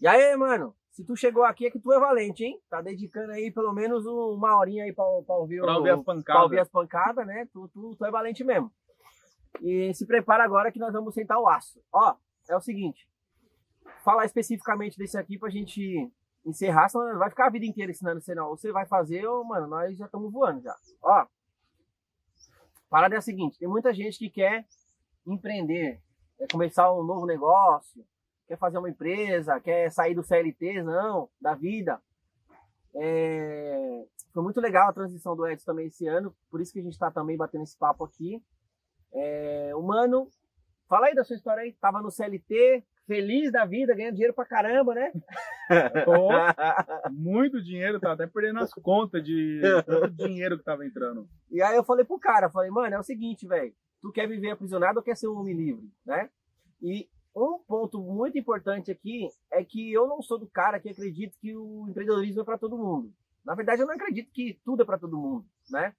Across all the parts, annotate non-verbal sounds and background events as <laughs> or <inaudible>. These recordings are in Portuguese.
E aí, mano, se tu chegou aqui é que tu é valente, hein? Tá dedicando aí pelo menos uma horinha aí pra, pra ouvir, pra ouvir o, as pancadas. Pra ouvir as pancadas, né? Tu, tu, tu é valente mesmo. E se prepara agora que nós vamos sentar o aço. Ó, é o seguinte. Falar especificamente desse aqui pra gente encerrar, senão vai ficar a vida inteira ensinando você não. Você vai fazer, ou, mano, nós já estamos voando já. Ó, parada é a seguinte, tem muita gente que quer empreender, quer começar um novo negócio, quer fazer uma empresa, quer sair do CLT, não, da vida. É... Foi muito legal a transição do Edson também esse ano, por isso que a gente está também batendo esse papo aqui. É... O Mano, fala aí da sua história aí, tava no CLT, feliz da vida, ganhando dinheiro pra caramba, né? muito dinheiro, tá até perdendo as contas de tanto dinheiro que tava entrando. E aí eu falei pro cara, falei, mano, é o seguinte, velho, tu quer viver aprisionado ou quer ser um homem livre, né? E um ponto muito importante aqui é que eu não sou do cara que acredita que o empreendedorismo é para todo mundo. Na verdade, eu não acredito que tudo é para todo mundo, né?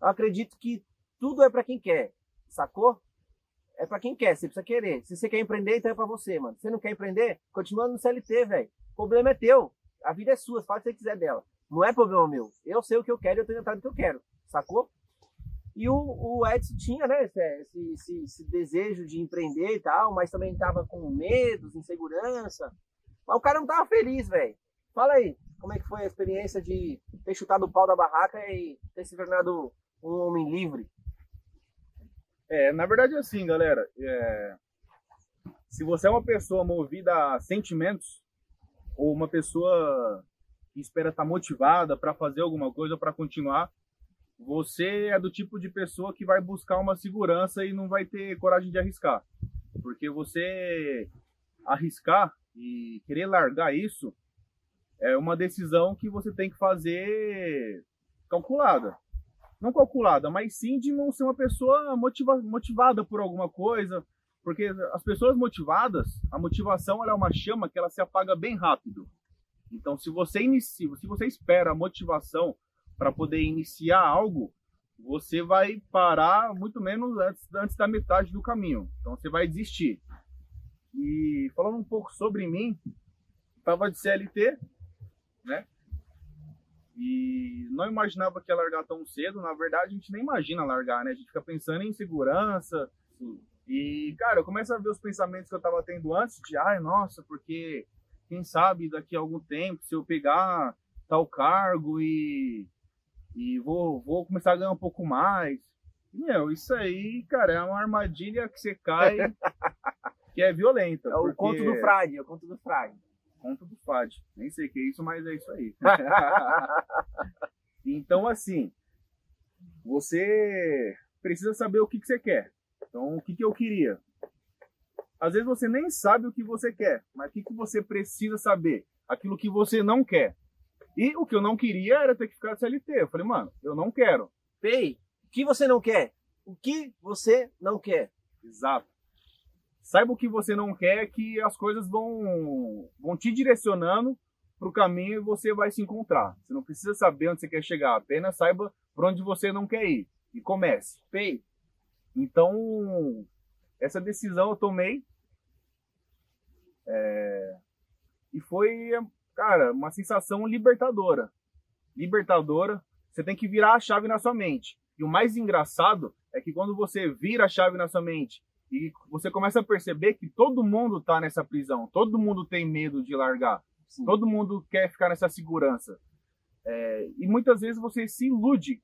Eu acredito que tudo é para quem quer, sacou? É para quem quer, você precisa querer. Se você quer empreender, então é para você, mano. Se você não quer empreender, continua no CLT, velho. O problema é teu. A vida é sua, faz o que você quiser dela. Não é problema meu. Eu sei o que eu quero e eu tenho entrado no que eu quero, sacou? E o, o Edson tinha, né, esse, esse, esse, desejo de empreender e tal, mas também tava com medos, insegurança. Mas o cara não tava feliz, velho. Fala aí, como é que foi a experiência de ter chutado o pau da barraca e ter se tornado um homem livre? É, na verdade é assim, galera. É... Se você é uma pessoa movida a sentimentos, ou uma pessoa que espera estar motivada para fazer alguma coisa, para continuar, você é do tipo de pessoa que vai buscar uma segurança e não vai ter coragem de arriscar. Porque você arriscar e querer largar isso é uma decisão que você tem que fazer calculada. Não calculada, mas sim de não ser uma pessoa motiva motivada por alguma coisa. Porque as pessoas motivadas, a motivação é uma chama que ela se apaga bem rápido. Então, se você inicia, se você espera a motivação para poder iniciar algo, você vai parar muito menos antes, antes da metade do caminho. Então você vai desistir. E falando um pouco sobre mim, estava de CLT, né? E não imaginava que ia largar tão cedo. Na verdade, a gente nem imagina largar, né? A gente fica pensando em segurança. E, cara, eu começo a ver os pensamentos que eu estava tendo antes de, ai, nossa, porque quem sabe daqui a algum tempo, se eu pegar tal cargo e e vou, vou começar a ganhar um pouco mais. Meu, isso aí, cara, é uma armadilha que você cai <laughs> que é violenta. É o porque... conto do frade, é o conto do frade. Conto do frade. Nem sei o que é isso, mas é isso aí. <laughs> então, assim, você precisa saber o que, que você quer. Então, o que, que eu queria? Às vezes você nem sabe o que você quer, mas o que, que você precisa saber? Aquilo que você não quer. E o que eu não queria era ter que ficar CLT. Eu falei, mano, eu não quero. Pei, o que você não quer? O que você não quer? Exato. Saiba o que você não quer, que as coisas vão, vão te direcionando para o caminho e você vai se encontrar. Você não precisa saber onde você quer chegar, apenas saiba para onde você não quer ir e comece. Pei. Então, essa decisão eu tomei. É, e foi cara, uma sensação libertadora. Libertadora. Você tem que virar a chave na sua mente. E o mais engraçado é que quando você vira a chave na sua mente e você começa a perceber que todo mundo está nessa prisão, todo mundo tem medo de largar, Sim. todo mundo quer ficar nessa segurança. É, e muitas vezes você se ilude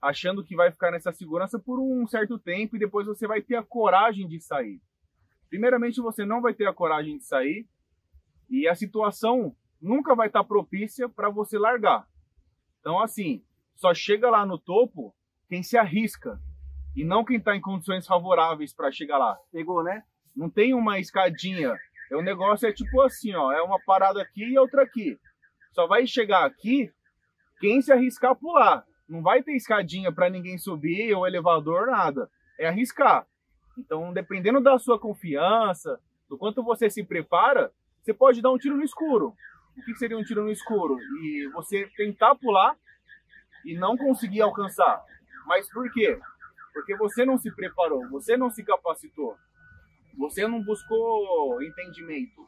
achando que vai ficar nessa segurança por um certo tempo e depois você vai ter a coragem de sair. Primeiramente, você não vai ter a coragem de sair e a situação nunca vai estar propícia para você largar. Então, assim, só chega lá no topo quem se arrisca e não quem está em condições favoráveis para chegar lá. Pegou, né? Não tem uma escadinha. O negócio é tipo assim, ó, é uma parada aqui e outra aqui. Só vai chegar aqui quem se arriscar a pular. Não vai ter escadinha para ninguém subir ou elevador, nada. É arriscar. Então, dependendo da sua confiança, do quanto você se prepara, você pode dar um tiro no escuro o que seria um tiro no escuro? E você tentar pular e não conseguir alcançar. Mas por quê? Porque você não se preparou, você não se capacitou, você não buscou entendimento.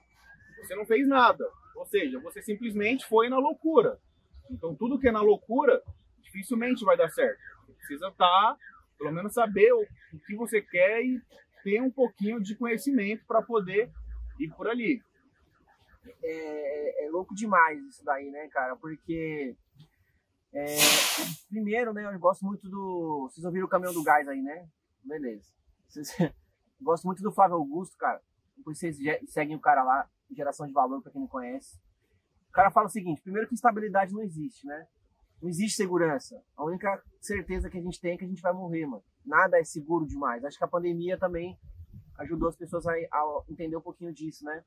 você não fez nada. Ou seja, você simplesmente foi na loucura. Então, tudo que é na loucura, dificilmente vai dar certo. Você precisa estar, tá, pelo menos, saber o, o que você quer e ter um pouquinho de conhecimento para poder ir por ali. É, é, louco demais isso daí, né, cara? Porque, é, primeiro, né, eu gosto muito do. Vocês ouviram o caminhão do gás aí, né? Beleza. Vocês... <laughs> gosto muito do Flávio Augusto, cara. Depois vocês seguem o cara lá, geração de valor, para quem não conhece. O cara fala o seguinte: primeiro, que estabilidade não existe, né? Não existe segurança. A única certeza que a gente tem é que a gente vai morrer, mano. Nada é seguro demais. Acho que a pandemia também ajudou as pessoas a, a entender um pouquinho disso, né?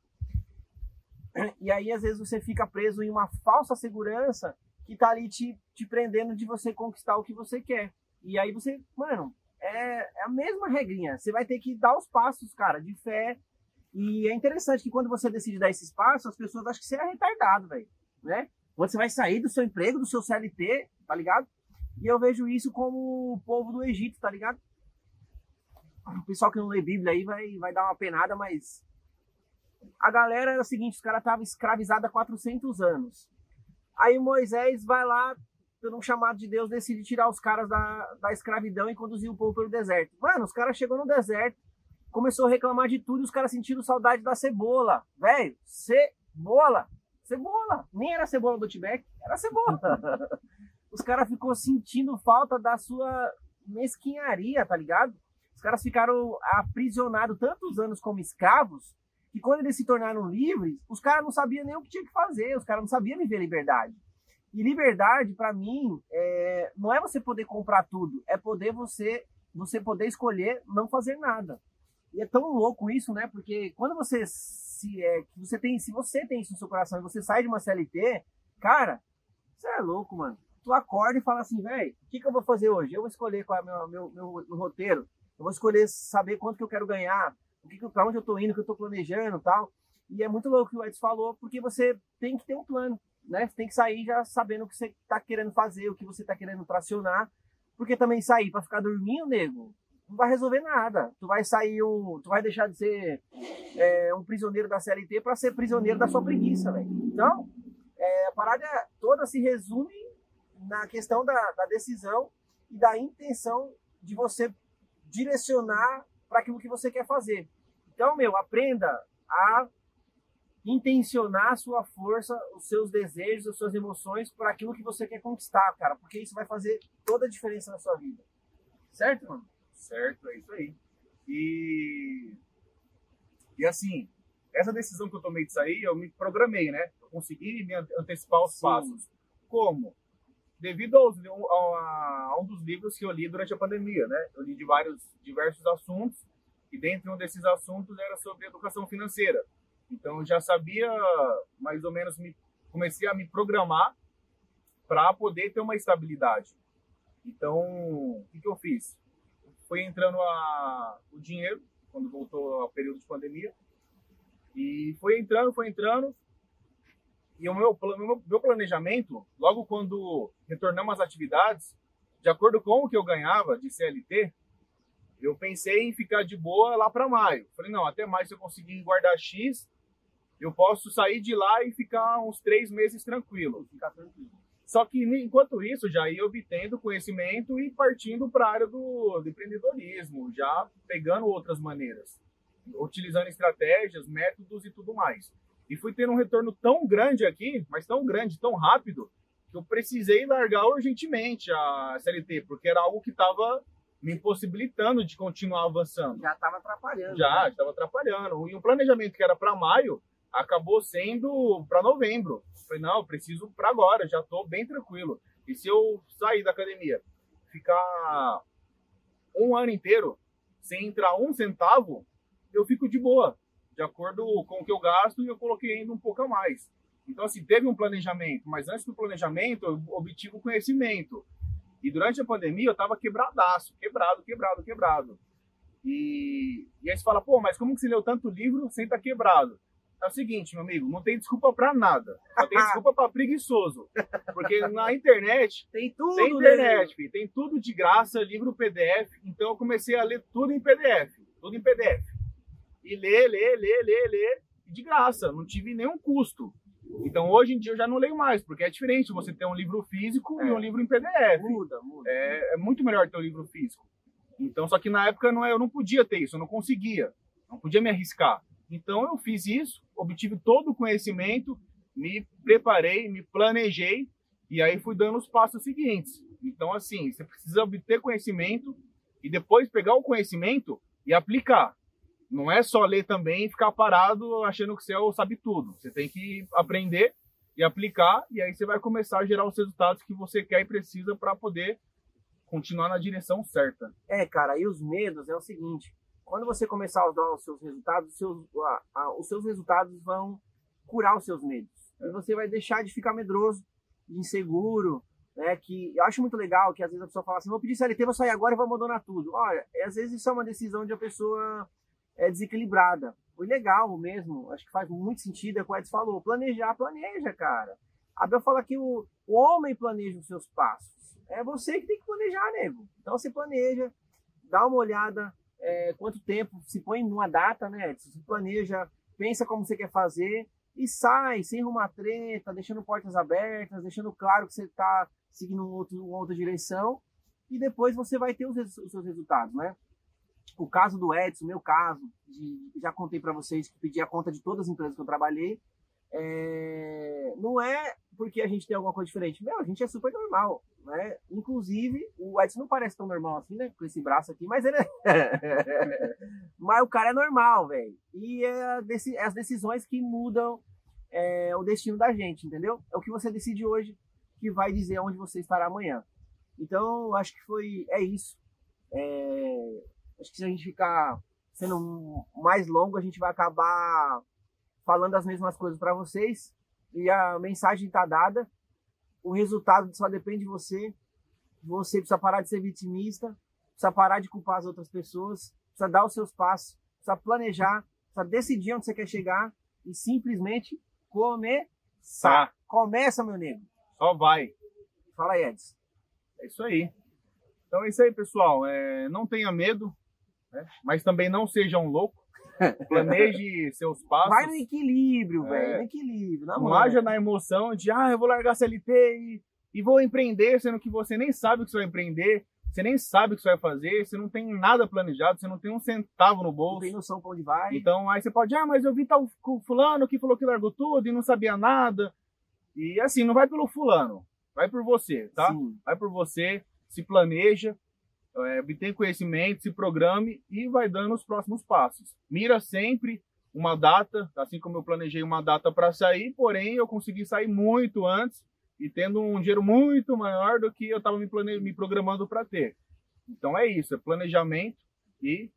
E aí, às vezes, você fica preso em uma falsa segurança que tá ali te, te prendendo de você conquistar o que você quer. E aí você, mano, é, é a mesma regrinha. Você vai ter que dar os passos, cara, de fé. E é interessante que quando você decide dar esses passos, as pessoas acham que você é retardado, velho. Né? Quando você vai sair do seu emprego, do seu CLT, tá ligado? E eu vejo isso como o povo do Egito, tá ligado? O pessoal que não lê Bíblia aí vai, vai dar uma penada, mas a galera era o seguinte, os caras estavam escravizados há 400 anos. Aí Moisés vai lá, por um chamado de Deus, decide tirar os caras da, da escravidão e conduzir o povo pelo deserto. Mano, os caras chegou no deserto, começou a reclamar de tudo e os caras sentiram saudade da cebola. Velho, cebola. Cebola. Nem era cebola do Tibete, era cebola. <laughs> os caras ficou sentindo falta da sua mesquinharia, tá ligado? Os caras ficaram aprisionados tantos anos como escravos que quando eles se tornaram livres, os caras não sabiam nem o que tinha que fazer, os caras não sabiam viver liberdade. E liberdade, para mim, é, não é você poder comprar tudo, é poder você você poder escolher não fazer nada. E é tão louco isso, né? Porque quando você se é, você tem, se você tem isso no seu coração e você sai de uma CLT, cara, você é louco, mano. Tu acorda e fala assim, velho, o que, que eu vou fazer hoje? Eu vou escolher qual é o meu, meu, meu, meu roteiro. Eu vou escolher saber quanto que eu quero ganhar, para onde eu tô indo, o que eu tô planejando, tal. E é muito louco o que o Edson falou, porque você tem que ter um plano né? Você tem que sair já sabendo o que você está querendo fazer, o que você está querendo tracionar. Porque também sair para ficar dormindo, nego, não vai resolver nada. Tu vai sair um, tu vai deixar de ser é, um prisioneiro da CLT para ser prisioneiro da sua preguiça, velho. Então, é, a parada toda se resume na questão da, da decisão e da intenção de você direcionar para aquilo que você quer fazer. Então, meu, aprenda a intencionar a sua força, os seus desejos, as suas emoções para aquilo que você quer conquistar, cara, porque isso vai fazer toda a diferença na sua vida. Certo, mano? Certo, é isso aí. E e assim, essa decisão que eu tomei de sair, eu me programei, né? Eu consegui me antecipar os passos. Como? Devido aos, a, a, um dos livros que eu li durante a pandemia, né? Eu li de vários diversos assuntos e dentre um desses assuntos era sobre educação financeira. Então eu já sabia mais ou menos me comecei a me programar para poder ter uma estabilidade. Então, o que, que eu fiz? Foi entrando a, o dinheiro quando voltou ao período de pandemia e foi entrando, foi entrando. E o meu, meu, meu planejamento, logo quando retornamos às atividades, de acordo com o que eu ganhava de CLT, eu pensei em ficar de boa lá para maio. Falei, não, até maio se eu conseguir guardar X, eu posso sair de lá e ficar uns três meses tranquilo. Ficar tranquilo. Só que enquanto isso, já ia obtendo conhecimento e partindo para a área do, do, empreendedorismo, já pegando outras maneiras, utilizando estratégias, métodos e tudo mais. E fui tendo um retorno tão grande aqui, mas tão grande, tão rápido, que eu precisei largar urgentemente a CLT, porque era algo que estava me impossibilitando de continuar avançando. Já estava atrapalhando. Já, estava né? atrapalhando. E o planejamento que era para maio, acabou sendo para novembro. Falei, não, preciso para agora, já estou bem tranquilo. E se eu sair da academia, ficar um ano inteiro sem entrar um centavo, eu fico de boa, de acordo com o que eu gasto e eu coloquei ainda um pouco a mais. Então, assim, teve um planejamento, mas antes do planejamento, eu obtive o conhecimento. E durante a pandemia, eu estava quebradaço, quebrado, quebrado, quebrado. E, e aí você fala, pô, mas como que você leu tanto livro sem estar tá quebrado? é o seguinte, meu amigo, não tem desculpa para nada. Só tem <laughs> desculpa para preguiçoso. Porque na internet <laughs> tem tudo, tem internet, filho, tem tudo de graça, livro PDF. Então eu comecei a ler tudo em PDF, tudo em PDF. E ler, ler, ler, ler, ler. de graça, não tive nenhum custo. Então hoje em dia eu já não leio mais, porque é diferente você ter um livro físico É. e um livro em PDF. Muda, muda. É, é muito melhor ter um livro físico. Então, só que na época não, é- eu não podia ter isso, eu não conseguia, não podia me arriscar. Então eu fiz isso, obtive todo o conhecimento, me preparei, me planejei e aí fui dando os passos seguintes. Então, assim, você precisa obter conhecimento e depois pegar o conhecimento e aplicar. Não é só ler também e ficar parado achando que você é sabe tudo. Você tem que aprender e aplicar e aí você vai começar a gerar os resultados que você quer e precisa para poder continuar na direção certa. É, cara, e os medos é o seguinte: quando você começar a usar os seus resultados, os seus, a- a- os seus resultados vão curar os seus medos. E você vai deixar de ficar medroso, inseguro, né? Que eu acho muito legal que às vezes a pessoa fala assim: vou pedir CLT, vou sair agora e vou abandonar tudo. Olha, é, às vezes isso é uma decisão de uma pessoa é, desequilibrada. O legal mesmo, acho que faz muito sentido, é o que o Edson falou: planejar, planeja, cara. A Bel fala que o, o homem planeja os seus passos. É você que tem que planejar, nego. Então você planeja, dá uma olhada é, quanto tempo, se põe numa data, né? Se planeja, pensa como você quer fazer e sai sem arrumar treta, deixando portas abertas, deixando claro que você está seguindo um outro, uma outra direção e depois você vai ter os, os seus resultados, né? O caso do Edson, meu caso, de- já contei para vocês que pedi a conta de todas as empresas que eu trabalhei, é, não é porque a gente tem alguma coisa diferente. Meu, a gente é super normal, né? Inclusive, o Edson não parece tão normal assim, né? Com esse braço aqui, mas ele é... <laughs> mas o cara é normal, velho. E é, é as decisões que mudam é, o destino da gente, entendeu? É o que você decide hoje que vai dizer onde você estará amanhã. Então, acho que foi... É isso. É, acho que se a gente ficar sendo mais longo, a gente vai acabar falando as mesmas coisas para vocês e a mensagem está dada. O resultado só depende de você. Você precisa parar de ser vitimista, precisa parar de culpar as outras pessoas, precisa dar os seus passos, precisa planejar, precisa decidir onde você quer chegar e simplesmente começar. Tá. Começa, meu nego. Só vai. Fala aí, Edson. É isso aí. Então é isso aí, pessoal. É, não tenha medo, né? mas também não seja um louco. Planeje <laughs> seus passos. Vai no equilíbrio, É. velho. No equilíbrio. Na Não haja na emoção de, ah, eu vou largar CLT e, e vou empreender, sendo que você nem sabe o que você vai empreender, você nem sabe o que você vai fazer, você não tem nada planejado, você não tem um centavo no Não bolso. tem noção pra onde vai. Então aí você pode, ah, mas eu vi tal fulano que falou que largou tudo e não sabia nada. E assim, não vai pelo fulano, vai por você, tá? Sim. Vai por você, se planeja, é, obtém conhecimento, se programe e vai dando os próximos passos. Mira sempre uma data, assim como eu planejei uma data para sair, porém eu consegui sair muito antes e tendo um dinheiro muito maior do que eu estava me, me programando para ter. Então é isso, é planejamento e,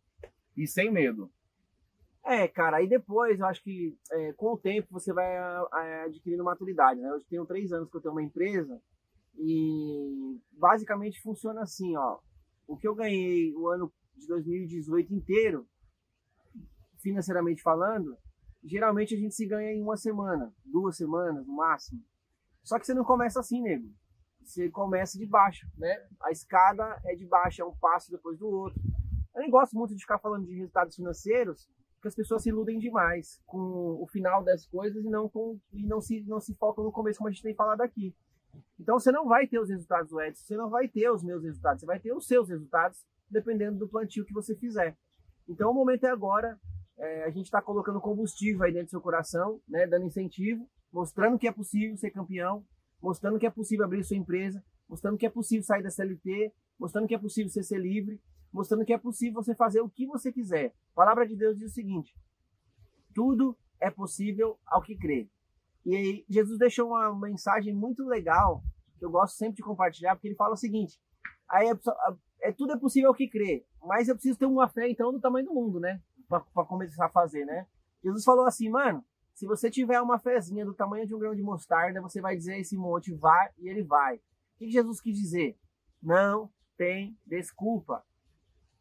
e sem medo. É, cara, aí depois eu acho que é, com o tempo você vai a- adquirindo maturidade, né? Eu tenho três anos que eu tenho uma empresa e basicamente funciona assim, ó. O que eu ganhei o ano de 2018 inteiro, financeiramente falando, geralmente a gente se ganha em uma semana, duas semanas no máximo. Só que você não começa assim, nego. Você começa de baixo, né? A escada é de baixo, é um passo depois do outro. Eu nem gosto muito de ficar falando de resultados financeiros, porque as pessoas se iludem demais com o final das coisas e não, com, e não, se, não se focam no começo, como a gente tem falado aqui. Então você não vai ter os resultados do Edson, você não vai ter os meus resultados, você vai ter os seus resultados, dependendo do plantio que você fizer. Então o momento é agora, é, a gente está colocando combustível aí dentro do seu coração, né, dando incentivo, mostrando que é possível ser campeão, mostrando que é possível abrir sua empresa, mostrando que é possível sair da CLT, mostrando que é possível você ser livre, mostrando que é possível você fazer o que você quiser. A palavra de Deus diz o seguinte: tudo é possível ao que crê. E aí, Jesus deixou uma mensagem muito legal, que eu gosto sempre de compartilhar, porque ele fala o seguinte: aí é, é tudo é possível que crê, mas eu preciso ter uma fé então do tamanho do mundo, né? Para começar a fazer, né? Jesus falou assim, mano, se você tiver uma fezinha do tamanho de um grão de mostarda, você vai dizer esse monte, vai, e ele vai. O que Jesus quis dizer? Não tem desculpa.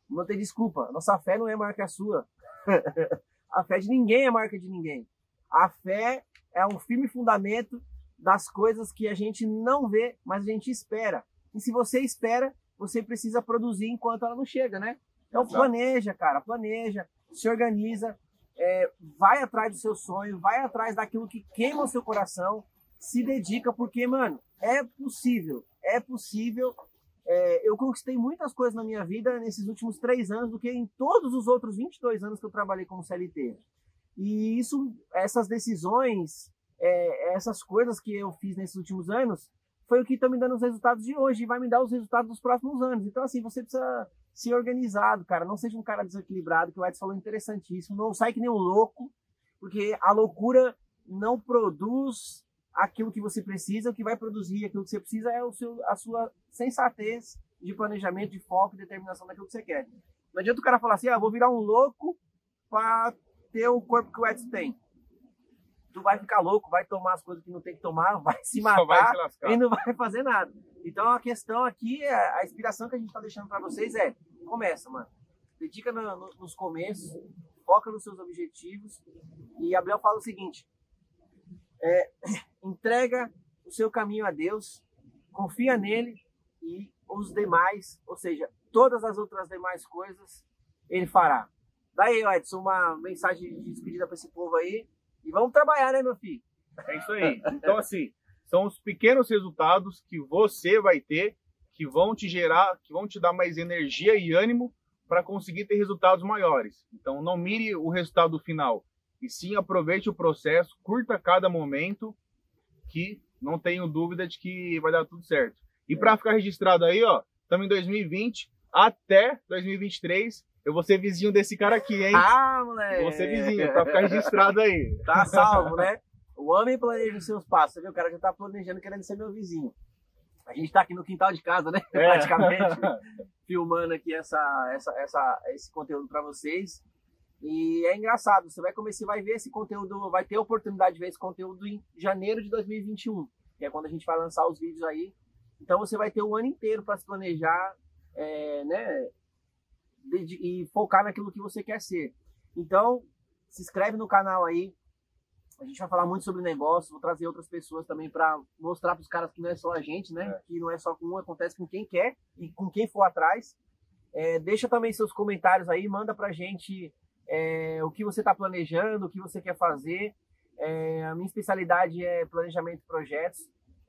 Não tem desculpa. Nossa fé não é maior que a sua. <laughs> a fé de ninguém é maior que a de ninguém. A fé é um firme fundamento das coisas que a gente não vê, mas a gente espera. E se você espera, você precisa produzir enquanto ela não chega, né? Então planeja, cara, planeja, se organiza, é, vai atrás do seu sonho, vai atrás daquilo que queima o seu coração, se dedica, porque, mano, é possível, é possível. É, eu conquistei muitas coisas na minha vida nesses últimos três anos do que em todos os outros 22 anos que eu trabalhei como CLT. E isso, essas decisões, é, essas coisas que eu fiz nesses últimos anos, foi o que está me dando os resultados de hoje e vai me dar os resultados dos próximos anos. Então, assim, você precisa ser organizado, cara. Não seja um cara desequilibrado, que o Edson falou interessantíssimo. Não sai que nem um louco, porque a loucura não produz aquilo que você precisa. O que vai produzir aquilo que você precisa é o seu, a sua sensatez de planejamento, de foco e determinação daquilo que você quer. Não adianta o cara falar assim, ah, vou virar um louco para ter o corpo que o Edson tem tu vai ficar louco, vai tomar as coisas que não tem que tomar, <laughs> vai se matar vai e não vai fazer nada. Então a questão aqui, é, a inspiração que a gente está deixando para vocês é, começa, mano. Dedica no, no, nos começos, foca nos seus objetivos. E Abel fala o seguinte, é, <laughs> entrega o seu caminho a Deus, confia nele e os demais, ou seja, todas as outras demais coisas, ele fará. Daí, Edson, uma mensagem de despedida para esse povo aí. E vamos trabalhar, né, meu filho? É isso aí. Então, assim, são os pequenos resultados que você vai ter que vão te gerar, que vão te dar mais energia e ânimo para conseguir ter resultados maiores. Então, não mire o resultado final, e sim aproveite o processo, curta cada momento, que não tenho dúvida de que vai dar tudo certo. E para ficar registrado aí, ó, estamos em 2020 até 2023 eu vou ser vizinho desse cara aqui, hein? Ah, moleque! Vou ser vizinho, pra ficar registrado aí. <laughs> Tá salvo, né? O homem planeja os seus passos. Você viu? O cara já tá planejando querendo ser meu vizinho. A gente tá aqui no quintal de casa, né? É. Praticamente. <laughs> filmando aqui essa, essa, essa, esse conteúdo para vocês. E é engraçado, você vai começar, vai ver esse conteúdo, vai ter a oportunidade de ver esse conteúdo em janeiro de 2021, que é quando a gente vai lançar os vídeos aí. Então você vai ter o ano inteiro para se planejar, é, né? E focar naquilo que você quer ser. Então, se inscreve no canal aí. A gente vai falar muito sobre negócio, vou trazer outras pessoas também para mostrar para os caras que não é só a gente, né? É. Que não é só com um, acontece com quem quer e com quem for atrás. É, deixa também seus comentários aí, manda para a gente é, o que você está planejando, o que você quer fazer. É, a minha especialidade é planejamento de projetos.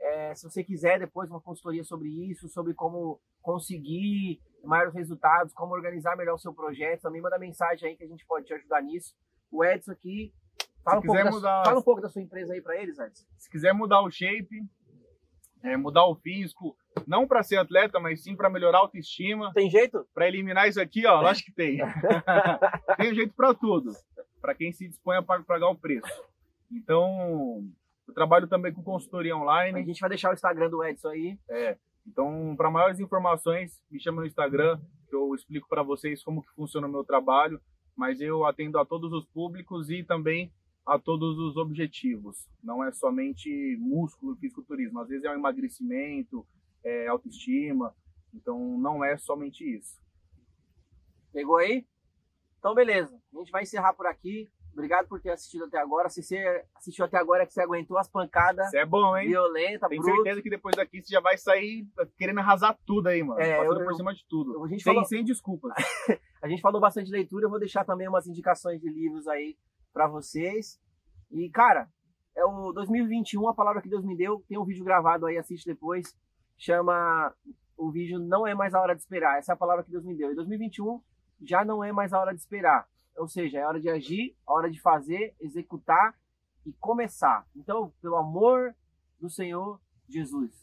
É, se você quiser depois uma consultoria sobre isso, sobre como conseguir maiores resultados, como organizar melhor o seu projeto, também manda mensagem aí que a gente pode te ajudar nisso. O Edson aqui, fala, um pouco, da, mudar... fala um pouco da sua empresa aí para eles, Edson. Se quiser mudar o shape, é, mudar o físico, não para ser atleta, mas sim para melhorar a autoestima. Tem jeito? Para eliminar isso aqui, ó, acho que tem. <laughs> tem jeito para tudo, para quem se dispõe a pagar o preço. Então, eu trabalho também com consultoria online. A gente vai deixar o Instagram do Edson aí. É. Então, para maiores informações, me chama no Instagram, que eu explico para vocês como que funciona o meu trabalho, mas eu atendo a todos os públicos e também a todos os objetivos. Não é somente músculo e fisiculturismo, às vezes é o emagrecimento, é autoestima, então não é somente isso. Pegou aí? Então beleza, a gente vai encerrar por aqui. Obrigado por ter assistido até agora. Se você assistiu até agora é que você aguentou as pancadas. Você é bom, hein? Violenta, Tenho bruto. certeza que depois daqui você já vai sair querendo arrasar tudo aí, mano. É, Passando eu, por cima de tudo. A gente sem, falou... sem desculpas. <laughs> a gente falou bastante de leitura. Eu vou deixar também umas indicações de livros aí para vocês. E, cara, é o 2021, a palavra que Deus me deu. Tem um vídeo gravado aí, assiste depois. Chama. O vídeo Não é mais a hora de esperar. Essa é a palavra que Deus me deu. E 2021 já não é mais a hora de esperar ou seja, é hora de agir, é hora de fazer, executar e começar. Então, pelo amor do Senhor Jesus,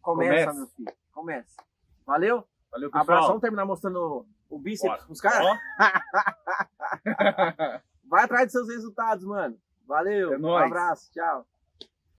começa, começa. meu filho. Começa. Valeu? Valeu, pessoal. Abraço. Vamos terminar mostrando o bíceps pros caras? <laughs> Vai atrás dos seus resultados, mano. Valeu. É um abraço. Tchau.